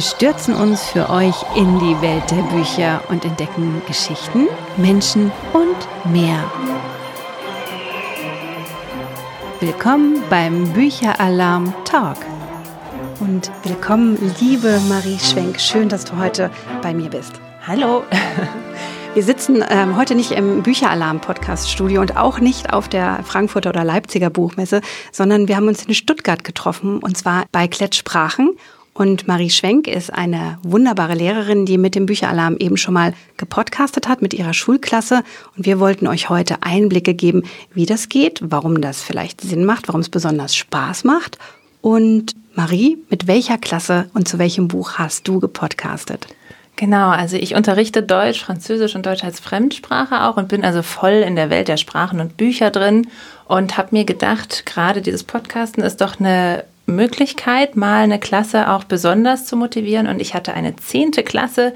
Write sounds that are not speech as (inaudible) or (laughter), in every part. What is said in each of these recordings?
Wir stürzen uns für euch in die Welt der Bücher und entdecken Geschichten, Menschen und mehr. Willkommen beim Bücheralarm Talk. Und willkommen, liebe Marie Schwenk. Schön, dass du heute bei mir bist. Hallo. (laughs) Wir sitzen ähm, heute nicht im Bücheralarm-Podcast-Studio und auch nicht auf der Frankfurter oder Leipziger Buchmesse, sondern wir haben uns in Stuttgart getroffen und zwar bei Klettsprachen. Und Marie Schwenk ist eine wunderbare Lehrerin, die mit dem Bücheralarm eben schon mal gepodcastet hat mit ihrer Schulklasse. Und wir wollten euch heute Einblicke geben, wie das geht, warum das vielleicht Sinn macht, warum es besonders Spaß macht. Und Marie, mit welcher Klasse und zu welchem Buch hast du gepodcastet? Genau, also ich unterrichte Deutsch, Französisch und Deutsch als Fremdsprache auch und bin also voll in der Welt der Sprachen und Bücher drin und habe mir gedacht, gerade dieses Podcasten ist doch eine Möglichkeit, mal eine Klasse auch besonders zu motivieren. Und ich hatte eine zehnte Klasse,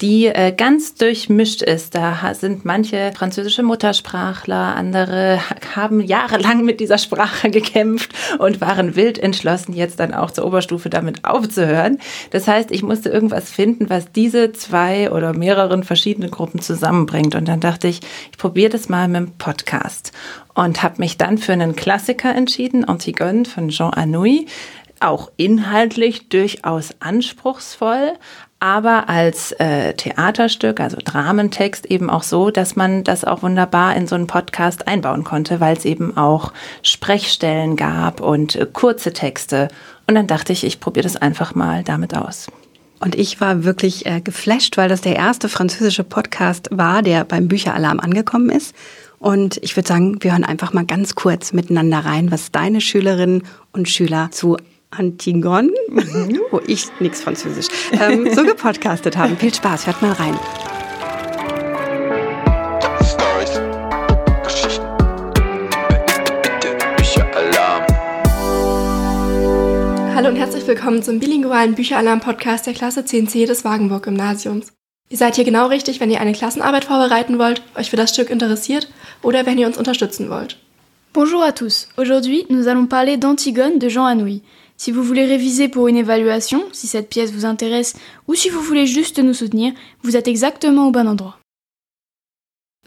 die äh, ganz durchmischt ist. Da sind manche französische Muttersprachler, andere (laughs) haben jahrelang mit dieser Sprache gekämpft und waren wild entschlossen, jetzt dann auch zur Oberstufe damit aufzuhören. Das heißt, ich musste irgendwas finden, was diese zwei oder mehreren verschiedenen Gruppen zusammenbringt. Und dann dachte ich, ich probiere das mal mit dem Podcast und habe mich dann für einen Klassiker entschieden, Antigone von Jean Anouilh. Auch inhaltlich durchaus anspruchsvoll, aber als äh, Theaterstück, also Dramentext eben auch so, dass man das auch wunderbar in so einen Podcast einbauen konnte, weil es eben auch Sprechstellen gab und äh, kurze Texte. Und dann dachte ich, ich probiere das einfach mal damit aus. Und ich war wirklich äh, geflasht, weil das der erste französische Podcast war, der beim Bücheralarm angekommen ist. Und ich würde sagen, wir hören einfach mal ganz kurz miteinander rein, was deine Schülerinnen und Schüler zu Antigone, mhm. (laughs) wo ich nichts Französisch, ähm, so gepodcastet haben. Viel Spaß, hört mal rein. Herzlich willkommen zum bilingualen Bücheralarm-Podcast der Klasse 10c des Wagenburg-Gymnasiums. Ihr seid hier genau richtig, wenn ihr eine Klassenarbeit vorbereiten wollt, euch für das Stück interessiert oder wenn ihr uns unterstützen wollt. Bonjour à tous. Aujourd'hui, nous allons parler d'Antigone de Jean Anouilh. Si vous voulez réviser pour une évaluation, si cette pièce vous intéresse, ou si vous voulez juste nous soutenir, vous êtes exactement au bon endroit.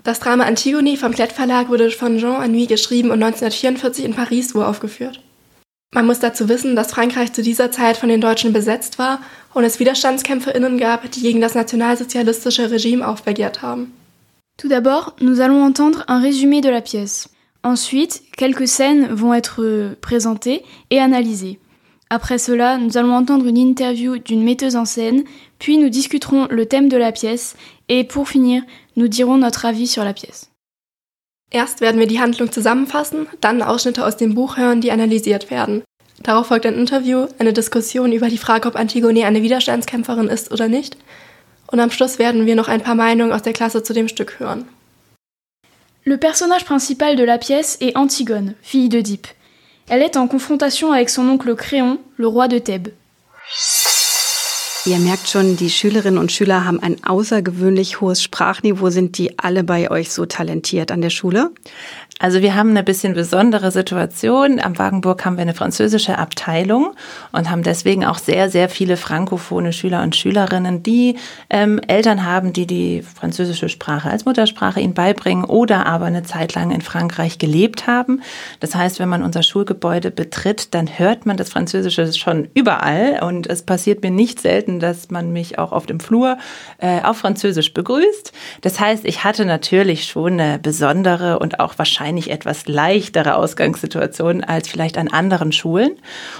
Das Drama Antigone vom Klett Verlag wurde von Jean Anouilh geschrieben und 1944 in Paris uraufgeführt. Man muss dazu wissen, dass Frankreich zu dieser Zeit von den Deutschen besetzt war und es WiderstandskämpferInnen gab, die gegen das nationalsozialistische Regime aufbegehrt haben. Tout d'abord, nous allons entendre un résumé de la pièce. Ensuite, quelques scènes vont être présentées et analysées. Après cela, nous allons entendre une interview d'une metteuse en scène, puis nous discuterons le thème de la pièce et pour finir, nous dirons notre avis sur la pièce. Erst werden wir die Handlung zusammenfassen, dann Ausschnitte aus dem Buch hören, die analysiert werden. Darauf folgt ein Interview, eine Diskussion über die Frage, ob Antigone eine Widerstandskämpferin ist oder nicht. Und am Schluss werden wir noch ein paar Meinungen aus der Klasse zu dem Stück hören. Le personnage principal de la pièce est Antigone, fille d'Oedipe. Elle est en confrontation avec son oncle Créon, le roi de Thèbes. Ihr merkt schon, die Schülerinnen und Schüler haben ein außergewöhnlich hohes Sprachniveau. Sind die alle bei euch so talentiert an der Schule? Also wir haben eine bisschen besondere Situation. Am Wagenburg haben wir eine französische Abteilung und haben deswegen auch sehr, sehr viele frankophone Schüler und Schülerinnen, die ähm, Eltern haben, die die französische Sprache als Muttersprache ihnen beibringen oder aber eine Zeit lang in Frankreich gelebt haben. Das heißt, wenn man unser Schulgebäude betritt, dann hört man das Französische schon überall und es passiert mir nicht selten, dass man mich auch auf dem Flur äh, auf Französisch begrüßt. Das heißt, ich hatte natürlich schon eine besondere und auch wahrscheinlich etwas leichtere Ausgangssituation als vielleicht an anderen Schulen.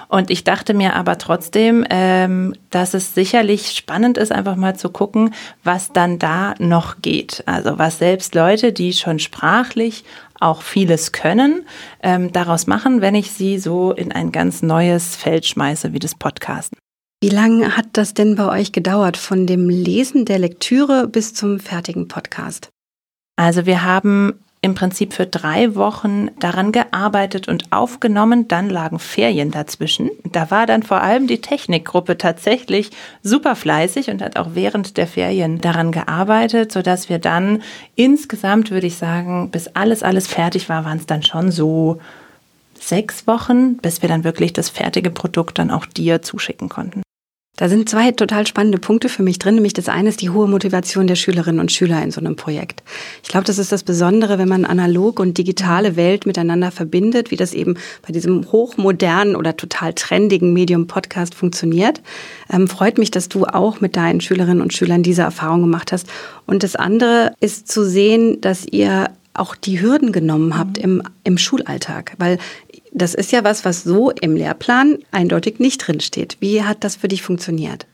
Und ich dachte mir aber trotzdem, ähm, dass es sicherlich spannend ist, einfach mal zu gucken, was dann da noch geht. Also was selbst Leute, die schon sprachlich auch vieles können, ähm, daraus machen, wenn ich sie so in ein ganz neues Feld schmeiße, wie das Podcasten. Wie lange hat das denn bei euch gedauert, von dem Lesen der Lektüre bis zum fertigen Podcast? Also wir haben im Prinzip für drei Wochen daran gearbeitet und aufgenommen. Dann lagen Ferien dazwischen. Da war dann vor allem die Technikgruppe tatsächlich super fleißig und hat auch während der Ferien daran gearbeitet, sodass wir dann insgesamt, würde ich sagen, bis alles, alles fertig war, waren es dann schon so sechs Wochen, bis wir dann wirklich das fertige Produkt dann auch dir zuschicken konnten. Da sind zwei total spannende Punkte für mich drin. Nämlich das eine ist die hohe Motivation der Schülerinnen und Schüler in so einem Projekt. Ich glaube, das ist das Besondere, wenn man analog und digitale Welt miteinander verbindet, wie das eben bei diesem hochmodernen oder total trendigen Medium Podcast funktioniert. Ähm, freut mich, dass du auch mit deinen Schülerinnen und Schülern diese Erfahrung gemacht hast. Und das andere ist zu sehen, dass ihr auch die Hürden genommen habt im, im Schulalltag. Weil das ist ja was, was so im Lehrplan eindeutig nicht drinsteht. Wie hat das für dich funktioniert?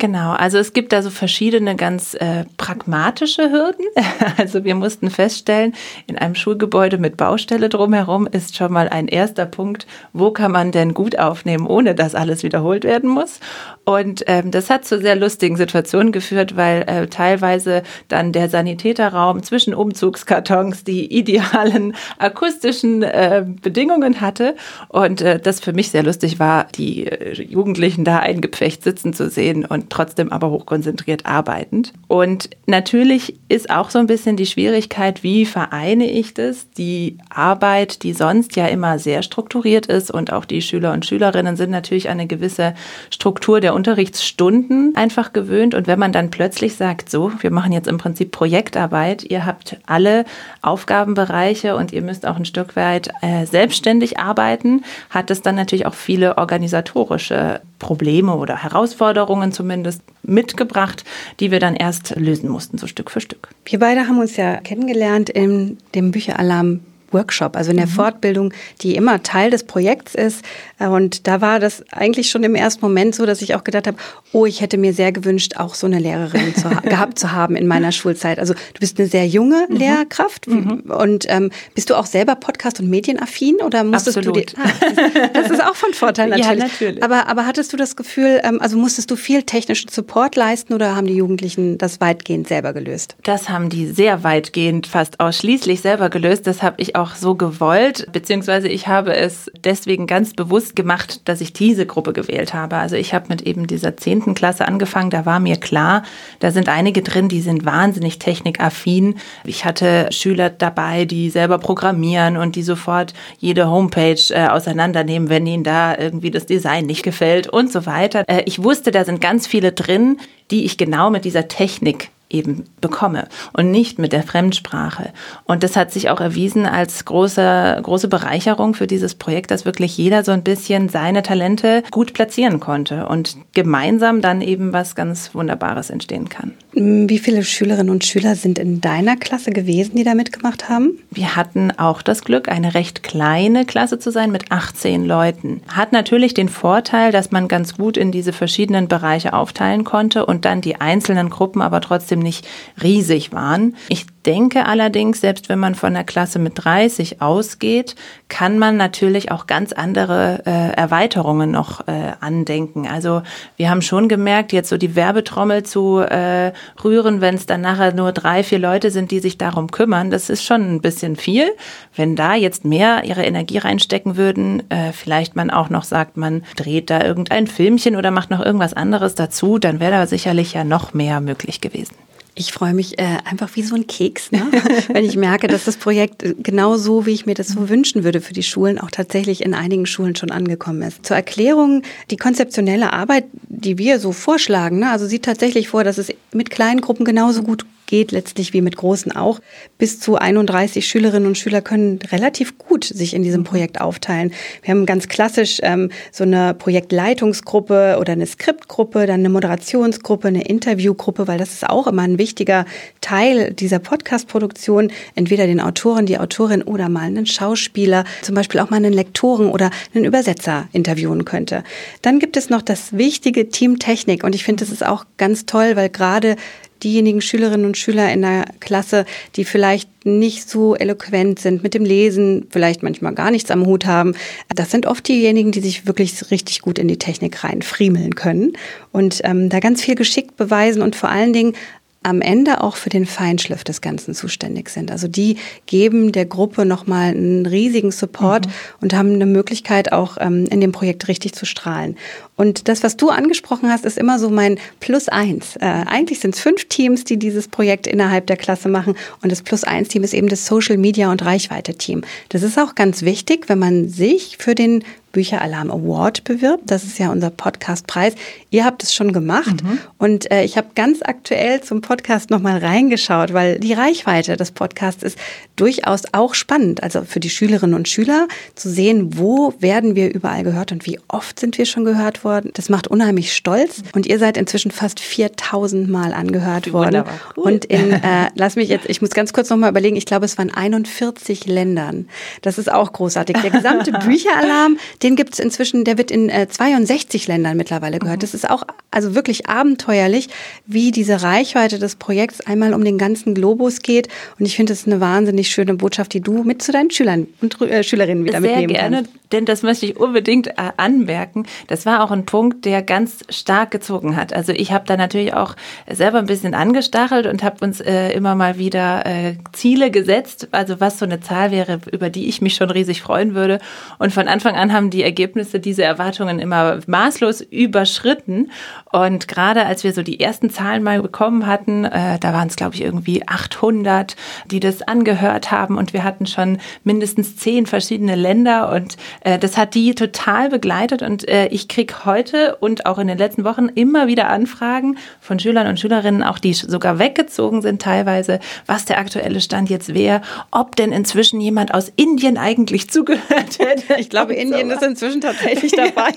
Genau, also es gibt da so verschiedene ganz äh, pragmatische Hürden. (laughs) Also wir mussten feststellen, in einem Schulgebäude mit Baustelle drumherum ist schon mal ein erster Punkt, wo kann man denn gut aufnehmen, ohne dass alles wiederholt werden muss. Und ähm, das hat zu sehr lustigen Situationen geführt, weil äh, teilweise dann der Sanitäterraum zwischen Umzugskartons die idealen (laughs) akustischen äh, Bedingungen hatte. Und äh, das für mich sehr lustig war, die äh, Jugendlichen da eingepfercht sitzen zu sehen und trotzdem aber hochkonzentriert arbeitend. Und natürlich ist auch so ein bisschen die Schwierigkeit, wie vereine ich das? Die Arbeit, die sonst ja immer sehr strukturiert ist und auch die Schüler und Schülerinnen sind natürlich eine gewisse Struktur der Unterrichtsstunden einfach gewöhnt. Und wenn man dann plötzlich sagt, so, wir machen jetzt im Prinzip Projektarbeit, ihr habt alle Aufgabenbereiche und ihr müsst auch ein Stück weit äh, selbstständig arbeiten, hat es dann natürlich auch viele organisatorische Probleme oder Herausforderungen zumindest mitgebracht, die wir dann erst lösen mussten, so Stück für Stück. Wir beide haben uns ja kennengelernt in dem Bücheralarm Workshop, also in der mhm. Fortbildung, die immer Teil des Projekts ist. Und da war das eigentlich schon im ersten Moment so, dass ich auch gedacht habe, oh, ich hätte mir sehr gewünscht, auch so eine Lehrerin zu (laughs) gehabt zu haben in meiner Schulzeit. Also du bist eine sehr junge mhm. Lehrkraft mhm. und ähm, bist du auch selber Podcast- und Medienaffin oder musstest Absolut. du dir, ah, das ist auch von Vorteil (laughs) natürlich. ja, natürlich. Aber, aber hattest du das Gefühl, ähm, also musstest du viel technischen Support leisten oder haben die Jugendlichen das weitgehend selber gelöst? Das haben die sehr weitgehend, fast ausschließlich selber gelöst. Das habe ich auch so gewollt, beziehungsweise ich habe es deswegen ganz bewusst gemacht, dass ich diese Gruppe gewählt habe. Also ich habe mit eben dieser zehnten Klasse angefangen, da war mir klar, da sind einige drin, die sind wahnsinnig technikaffin. Ich hatte Schüler dabei, die selber programmieren und die sofort jede Homepage äh, auseinandernehmen, wenn ihnen da irgendwie das Design nicht gefällt und so weiter. Äh, ich wusste, da sind ganz viele drin, die ich genau mit dieser Technik eben bekomme und nicht mit der Fremdsprache. Und das hat sich auch erwiesen als große, große Bereicherung für dieses Projekt, dass wirklich jeder so ein bisschen seine Talente gut platzieren konnte und gemeinsam dann eben was ganz Wunderbares entstehen kann. Wie viele Schülerinnen und Schüler sind in deiner Klasse gewesen, die da mitgemacht haben? Wir hatten auch das Glück, eine recht kleine Klasse zu sein mit 18 Leuten. Hat natürlich den Vorteil, dass man ganz gut in diese verschiedenen Bereiche aufteilen konnte und dann die einzelnen Gruppen aber trotzdem nicht riesig waren. Ich denke allerdings, selbst wenn man von einer Klasse mit 30 ausgeht, kann man natürlich auch ganz andere äh, Erweiterungen noch äh, andenken. Also wir haben schon gemerkt, jetzt so die Werbetrommel zu äh, rühren, wenn es dann nachher nur drei, vier Leute sind, die sich darum kümmern, das ist schon ein bisschen viel. Wenn da jetzt mehr ihre Energie reinstecken würden, äh, vielleicht man auch noch sagt, man dreht da irgendein Filmchen oder macht noch irgendwas anderes dazu, dann wäre da sicherlich ja noch mehr möglich gewesen. Ich freue mich äh, einfach wie so ein Keks, ne? (laughs) wenn ich merke, dass das Projekt äh, genau so, wie ich mir das so wünschen würde für die Schulen, auch tatsächlich in einigen Schulen schon angekommen ist. Zur Erklärung, die konzeptionelle Arbeit, die wir so vorschlagen, ne, also sieht tatsächlich vor, dass es mit kleinen Gruppen genauso gut geht, letztlich wie mit großen auch. Bis zu 31 Schülerinnen und Schüler können relativ gut sich in diesem Projekt aufteilen. Wir haben ganz klassisch ähm, so eine Projektleitungsgruppe oder eine Skriptgruppe, dann eine Moderationsgruppe, eine Interviewgruppe, weil das ist auch immer ein wichtiger Teil dieser Podcast-Produktion. Entweder den Autoren, die Autorin oder mal einen Schauspieler, zum Beispiel auch mal einen Lektoren oder einen Übersetzer interviewen könnte. Dann gibt es noch das wichtige Team Technik und ich finde, das ist auch ganz toll, weil gerade diejenigen Schülerinnen und Schüler in der Klasse, die vielleicht nicht so eloquent sind mit dem Lesen, vielleicht manchmal gar nichts am Hut haben. Das sind oft diejenigen, die sich wirklich richtig gut in die Technik reinfriemeln können und ähm, da ganz viel Geschick beweisen und vor allen Dingen am Ende auch für den Feinschliff des Ganzen zuständig sind. Also die geben der Gruppe nochmal einen riesigen Support mhm. und haben eine Möglichkeit auch ähm, in dem Projekt richtig zu strahlen. Und das, was du angesprochen hast, ist immer so mein Plus eins. Äh, eigentlich sind es fünf Teams, die dieses Projekt innerhalb der Klasse machen. Und das Plus eins Team ist eben das Social Media und Reichweite Team. Das ist auch ganz wichtig, wenn man sich für den Bücheralarm Award bewirbt. Das ist ja unser Podcastpreis. Ihr habt es schon gemacht mhm. und äh, ich habe ganz aktuell zum Podcast nochmal reingeschaut, weil die Reichweite des Podcasts ist durchaus auch spannend. Also für die Schülerinnen und Schüler zu sehen, wo werden wir überall gehört und wie oft sind wir schon gehört worden. Das macht unheimlich stolz und ihr seid inzwischen fast 4000 Mal angehört worden. Cool. Und in, (laughs) äh, lass mich jetzt, ich muss ganz kurz nochmal überlegen, ich glaube, es waren 41 Ländern. Das ist auch großartig. Der gesamte (laughs) Bücheralarm, den gibt es inzwischen, der wird in äh, 62 Ländern mittlerweile gehört. Mhm. Das ist auch also wirklich abenteuerlich, wie diese Reichweite des Projekts einmal um den ganzen Globus geht. Und ich finde, das ist eine wahnsinnig schöne Botschaft, die du mit zu deinen Schülern und äh, Schülerinnen wieder Sehr mitnehmen gerne, kannst. Denn das möchte ich unbedingt äh, anmerken. Das war auch ein Punkt, der ganz stark gezogen hat. Also ich habe da natürlich auch selber ein bisschen angestachelt und habe uns äh, immer mal wieder äh, Ziele gesetzt, also was so eine Zahl wäre, über die ich mich schon riesig freuen würde. Und von Anfang an haben die Ergebnisse diese Erwartungen immer maßlos überschritten. Und gerade als wir so die ersten Zahlen mal bekommen hatten, äh, da waren es, glaube ich, irgendwie 800, die das angehört haben. Und wir hatten schon mindestens zehn verschiedene Länder. Und äh, das hat die total begleitet. Und äh, ich kriege heute und auch in den letzten Wochen immer wieder Anfragen von Schülern und Schülerinnen, auch die sogar weggezogen sind teilweise, was der aktuelle Stand jetzt wäre, ob denn inzwischen jemand aus Indien eigentlich zugehört (laughs) hätte. Ich glaube, Indien so. Ist inzwischen tatsächlich (laughs) dabei.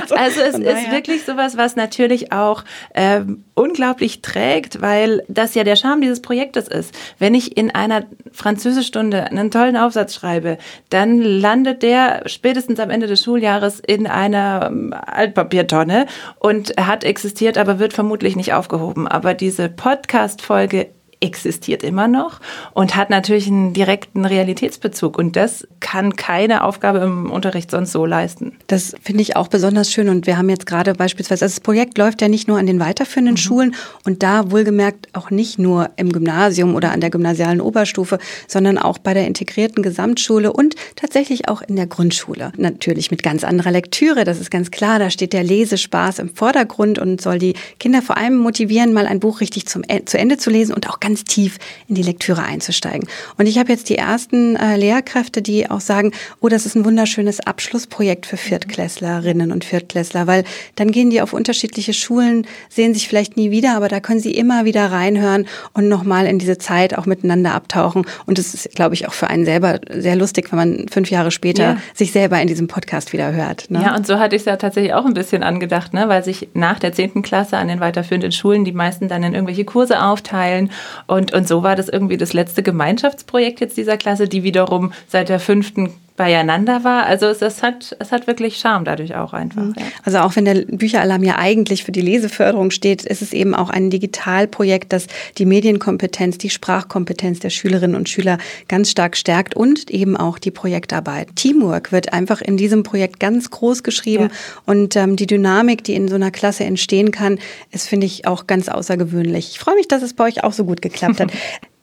Also, also es ist wirklich sowas, was natürlich auch ähm, unglaublich trägt, weil das ja der Charme dieses Projektes ist. Wenn ich in einer Französischstunde einen tollen Aufsatz schreibe, dann landet der spätestens am Ende des Schuljahres in einer ähm, Altpapiertonne und hat existiert, aber wird vermutlich nicht aufgehoben. Aber diese Podcast-Folge existiert immer noch und hat natürlich einen direkten Realitätsbezug. Und das kann keine Aufgabe im Unterricht sonst so leisten. Das finde ich auch besonders schön. Und wir haben jetzt gerade beispielsweise, also das Projekt läuft ja nicht nur an den weiterführenden mhm. Schulen und da wohlgemerkt auch nicht nur im Gymnasium oder an der gymnasialen Oberstufe, sondern auch bei der integrierten Gesamtschule und tatsächlich auch in der Grundschule. Natürlich mit ganz anderer Lektüre, das ist ganz klar. Da steht der Lesespaß im Vordergrund und soll die Kinder vor allem motivieren, mal ein Buch richtig zum, e-, zu Ende zu lesen und auch ganz tief in die Lektüre einzusteigen. Und ich habe jetzt die ersten äh, Lehrkräfte, die auch sagen, oh, das ist ein wunderschönes Abschlussprojekt für Viertklässlerinnen und Viertklässler, weil dann gehen die auf unterschiedliche Schulen, sehen sich vielleicht nie wieder, aber da können sie immer wieder reinhören und nochmal in diese Zeit auch miteinander abtauchen. Und es ist, glaube ich, auch für einen selber sehr lustig, wenn man fünf Jahre später ja. sich selber in diesem Podcast wieder hört. Ne? Ja, und so hatte ich es ja tatsächlich auch ein bisschen angedacht, ne? weil sich nach der zehnten Klasse an den weiterführenden Schulen die meisten dann in irgendwelche Kurse aufteilen und, und so war das irgendwie das letzte Gemeinschaftsprojekt jetzt dieser Klasse, die wiederum seit der fünften beieinander war. Also es, es, hat, es hat wirklich Charme dadurch auch einfach. Mhm. Ja. Also auch wenn der Bücheralarm ja eigentlich für die Leseförderung steht, ist es eben auch ein Digitalprojekt, das die Medienkompetenz, die Sprachkompetenz der Schülerinnen und Schüler ganz stark stärkt und eben auch die Projektarbeit. Teamwork wird einfach in diesem Projekt ganz groß geschrieben ja. und ähm, die Dynamik, die in so einer Klasse entstehen kann, ist, finde ich, auch ganz außergewöhnlich. Ich freue mich, dass es bei euch auch so gut geklappt hat. (laughs)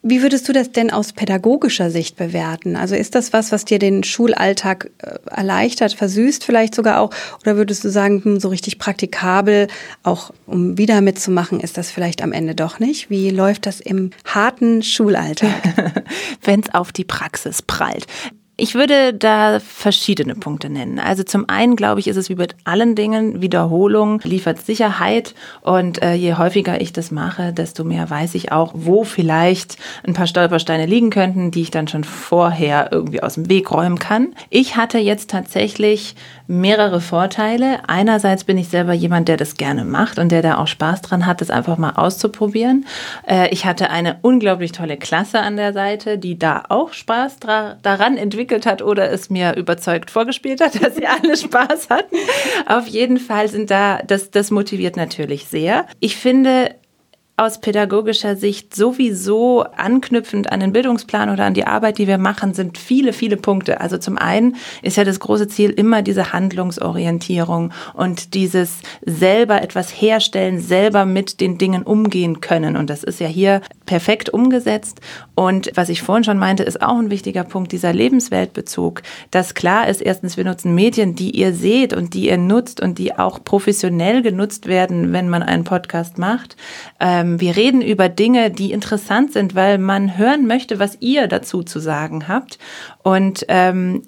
Wie würdest du das denn aus pädagogischer Sicht bewerten? Also ist das was, was dir den Schulalltag äh, erleichtert, versüßt vielleicht sogar auch? Oder würdest du sagen, hm, so richtig praktikabel, auch um wieder mitzumachen, ist das vielleicht am Ende doch nicht? Wie läuft das im harten Schulalltag? (laughs) Wenn es auf die Praxis prallt. Ich würde da verschiedene Punkte nennen. Also zum einen glaube ich, ist es wie mit allen Dingen, Wiederholung liefert Sicherheit und äh, je häufiger ich das mache, desto mehr weiß ich auch, wo vielleicht ein paar Stolpersteine liegen könnten, die ich dann schon vorher irgendwie aus dem Weg räumen kann. Ich hatte jetzt tatsächlich mehrere Vorteile. Einerseits bin ich selber jemand, der das gerne macht und der da auch Spaß dran hat, das einfach mal auszuprobieren. Äh, ich hatte eine unglaublich tolle Klasse an der Seite, die da auch Spaß daran entwickelt hat oder es mir überzeugt vorgespielt hat, (laughs) dass sie alle Spaß hatten. Auf jeden Fall sind da, das, das motiviert natürlich sehr. Ich finde, aus pädagogischer Sicht sowieso anknüpfend an den Bildungsplan oder an die Arbeit, die wir machen, sind viele, viele Punkte. Also zum einen ist ja das große Ziel immer diese Handlungsorientierung und dieses selber etwas herstellen, selber mit den Dingen umgehen können. Und das ist ja hier perfekt umgesetzt. Und was ich vorhin schon meinte, ist auch ein wichtiger Punkt, dieser Lebensweltbezug. Dass klar ist, erstens, wir nutzen Medien, die ihr seht und die ihr nutzt und die auch professionell genutzt werden, wenn man einen Podcast macht. Ähm, ähm, wir reden über Dinge, die interessant sind, weil man hören möchte, was ihr dazu zu sagen habt. Und ähm,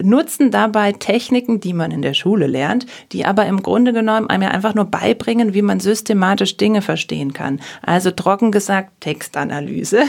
nutzen dabei Techniken, die man in der Schule lernt, die aber im Grunde genommen einem ja einfach nur beibringen, wie man systematisch Dinge verstehen kann. Also trocken gesagt, Textanalyse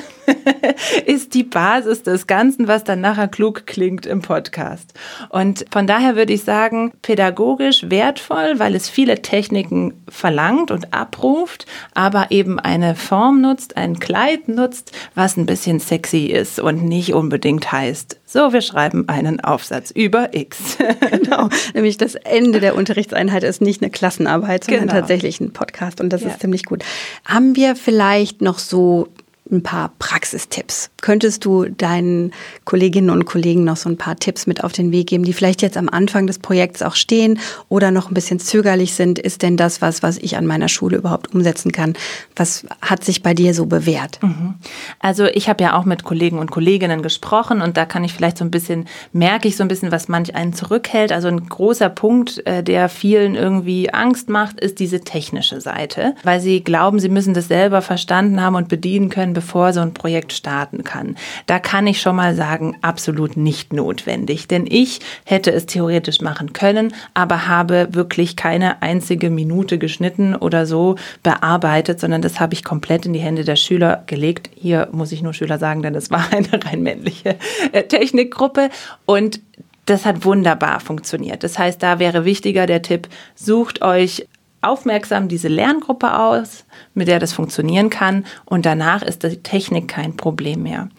(laughs) ist die Basis des Ganzen, was dann nachher klug klingt im Podcast. Und von daher würde ich sagen, pädagogisch wertvoll, weil es viele Techniken verlangt und abruft, aber eben eine Form nutzt, ein Kleid nutzt, was ein bisschen sexy ist und nicht unbedingt heißt, so, wir schreiben einen Aufsatz über X. (laughs) genau, nämlich das Ende der Unterrichtseinheit ist nicht eine Klassenarbeit, sondern genau. tatsächlich ein Podcast und das ja. ist ziemlich gut. Haben wir vielleicht noch so ein paar Praxistipps. Könntest du deinen Kolleginnen und Kollegen noch so ein paar Tipps mit auf den Weg geben, die vielleicht jetzt am Anfang des Projekts auch stehen oder noch ein bisschen zögerlich sind? Ist denn das was, was ich an meiner Schule überhaupt umsetzen kann? Was hat sich bei dir so bewährt? Mhm. Also ich habe ja auch mit Kollegen und Kolleginnen gesprochen und da kann ich vielleicht so ein bisschen, merke ich so ein bisschen, was manch einen zurückhält. Also ein großer Punkt, äh, der vielen irgendwie Angst macht, ist diese technische Seite, weil sie glauben, sie müssen das selber verstanden haben und bedienen können, bevor so ein Projekt starten kann. Da kann ich schon mal sagen, absolut nicht notwendig, denn ich hätte es theoretisch machen können, aber habe wirklich keine einzige Minute geschnitten oder so bearbeitet, sondern das habe ich komplett in die Hände der Schüler gelegt. Hier muss ich nur Schüler sagen, denn es war eine rein männliche äh, Technikgruppe und das hat wunderbar funktioniert. Das heißt, da wäre wichtiger der Tipp, sucht euch aufmerksam diese Lerngruppe aus, mit der das funktionieren kann und danach ist die Technik kein Problem mehr.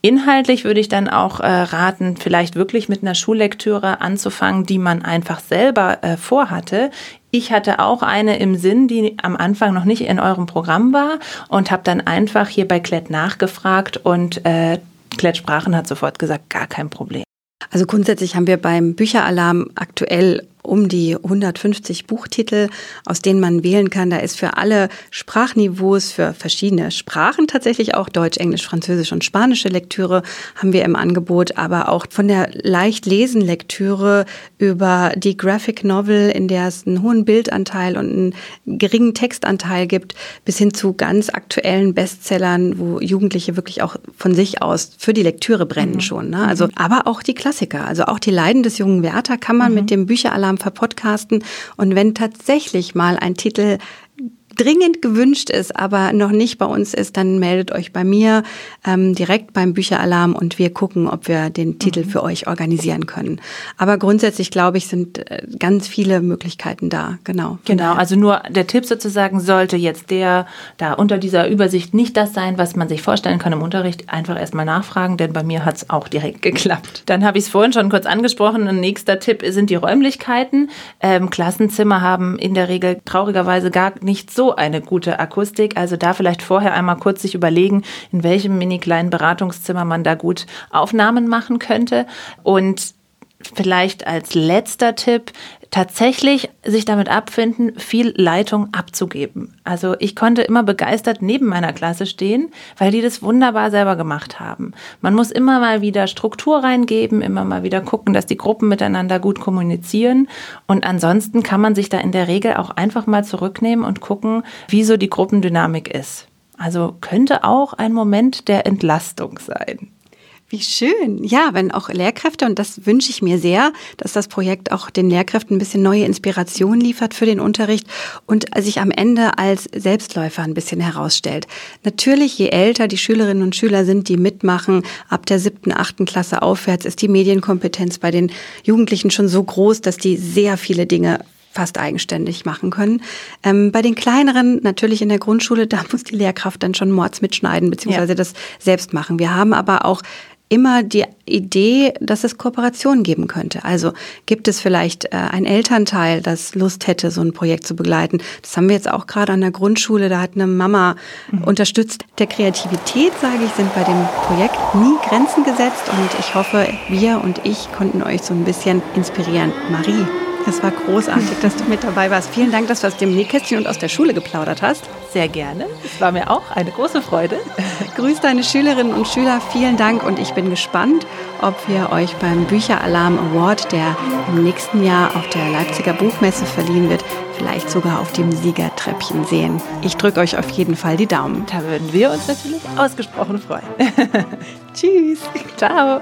Inhaltlich würde ich dann auch äh, raten, vielleicht wirklich mit einer Schullektüre anzufangen, die man einfach selber äh, vorhatte. Ich hatte auch eine im Sinn, die am Anfang noch nicht in eurem Programm war und habe dann einfach hier bei Klett nachgefragt und äh, Klett Sprachen hat sofort gesagt, gar kein Problem. Also grundsätzlich haben wir beim Bücheralarm aktuell um die 150 Buchtitel, aus denen man wählen kann. Da ist für alle Sprachniveaus, für verschiedene Sprachen tatsächlich auch Deutsch, Englisch, Französisch und spanische Lektüre haben wir im Angebot, aber auch von der leicht lesen Lektüre über die Graphic Novel, in der es einen hohen Bildanteil und einen geringen Textanteil gibt, bis hin zu ganz aktuellen Bestsellern, wo Jugendliche wirklich auch von sich aus für die Lektüre brennen mhm. schon. Ne? Also, aber auch die Klassiker, also auch die Leiden des jungen Werther kann man mhm. mit dem Bücheralarm verpodcasten. Und wenn tatsächlich mal ein Titel dringend gewünscht ist, aber noch nicht bei uns ist, dann meldet euch bei mir ähm, direkt beim Bücheralarm und wir gucken, ob wir den Titel mhm. für euch organisieren können. Aber grundsätzlich, glaube ich, sind äh, ganz viele Möglichkeiten da. Genau. Genau. Also nur der Tipp sozusagen sollte jetzt der da unter dieser Übersicht nicht das sein, was man sich vorstellen kann im Unterricht. Einfach erstmal nachfragen, denn bei mir hat es auch direkt geklappt. Dann habe ich es vorhin schon kurz angesprochen. Ein nächster Tipp sind die Räumlichkeiten. Ähm, Klassenzimmer haben in der Regel traurigerweise gar nicht so eine gute Akustik. Also da vielleicht vorher einmal kurz sich überlegen, in welchem mini kleinen Beratungszimmer man da gut Aufnahmen machen könnte. Und vielleicht als letzter Tipp, tatsächlich sich damit abfinden, viel Leitung abzugeben. Also ich konnte immer begeistert neben meiner Klasse stehen, weil die das wunderbar selber gemacht haben. Man muss immer mal wieder Struktur reingeben, immer mal wieder gucken, dass die Gruppen miteinander gut kommunizieren. Und ansonsten kann man sich da in der Regel auch einfach mal zurücknehmen und gucken, wie so die Gruppendynamik ist. Also könnte auch ein Moment der Entlastung sein. Wie schön. Ja, wenn auch Lehrkräfte, und das wünsche ich mir sehr, dass das Projekt auch den Lehrkräften ein bisschen neue Inspiration liefert für den Unterricht und sich am Ende als Selbstläufer ein bisschen herausstellt. Natürlich, je älter die Schülerinnen und Schüler sind, die mitmachen, ab der siebten, achten Klasse aufwärts, ist die Medienkompetenz bei den Jugendlichen schon so groß, dass die sehr viele Dinge fast eigenständig machen können. Ähm, bei den kleineren, natürlich in der Grundschule, (laughs) da muss die Lehrkraft dann schon Mords mitschneiden, beziehungsweise ja. das selbst machen. Wir haben aber auch immer die Idee, dass es Kooperationen geben könnte. Also gibt es vielleicht äh, ein Elternteil, das Lust hätte, so ein Projekt zu begleiten. Das haben wir jetzt auch gerade an der Grundschule. Da hat eine Mama mhm. unterstützt. Der Kreativität, sage ich, sind bei dem Projekt nie Grenzen gesetzt. Und ich hoffe, wir und ich konnten euch so ein bisschen inspirieren. Marie, es war großartig, dass du mit dabei warst. Vielen Dank, dass du aus dem Nähkästchen und aus der Schule geplaudert hast. Sehr gerne. Es war mir auch eine große Freude. (laughs) Grüß deine Schülerinnen und Schüler. Vielen Dank und ich bin gespannt, ob wir euch beim Bücheralarm Award, der im nächsten Jahr auf der Leipziger Buchmesse verliehen wird, vielleicht sogar auf dem Siegertreppchen sehen. Ich drücke euch auf jeden Fall die Daumen. Da würden wir uns natürlich ausgesprochen freuen. (laughs) (laughs) Tschüss. Ciao.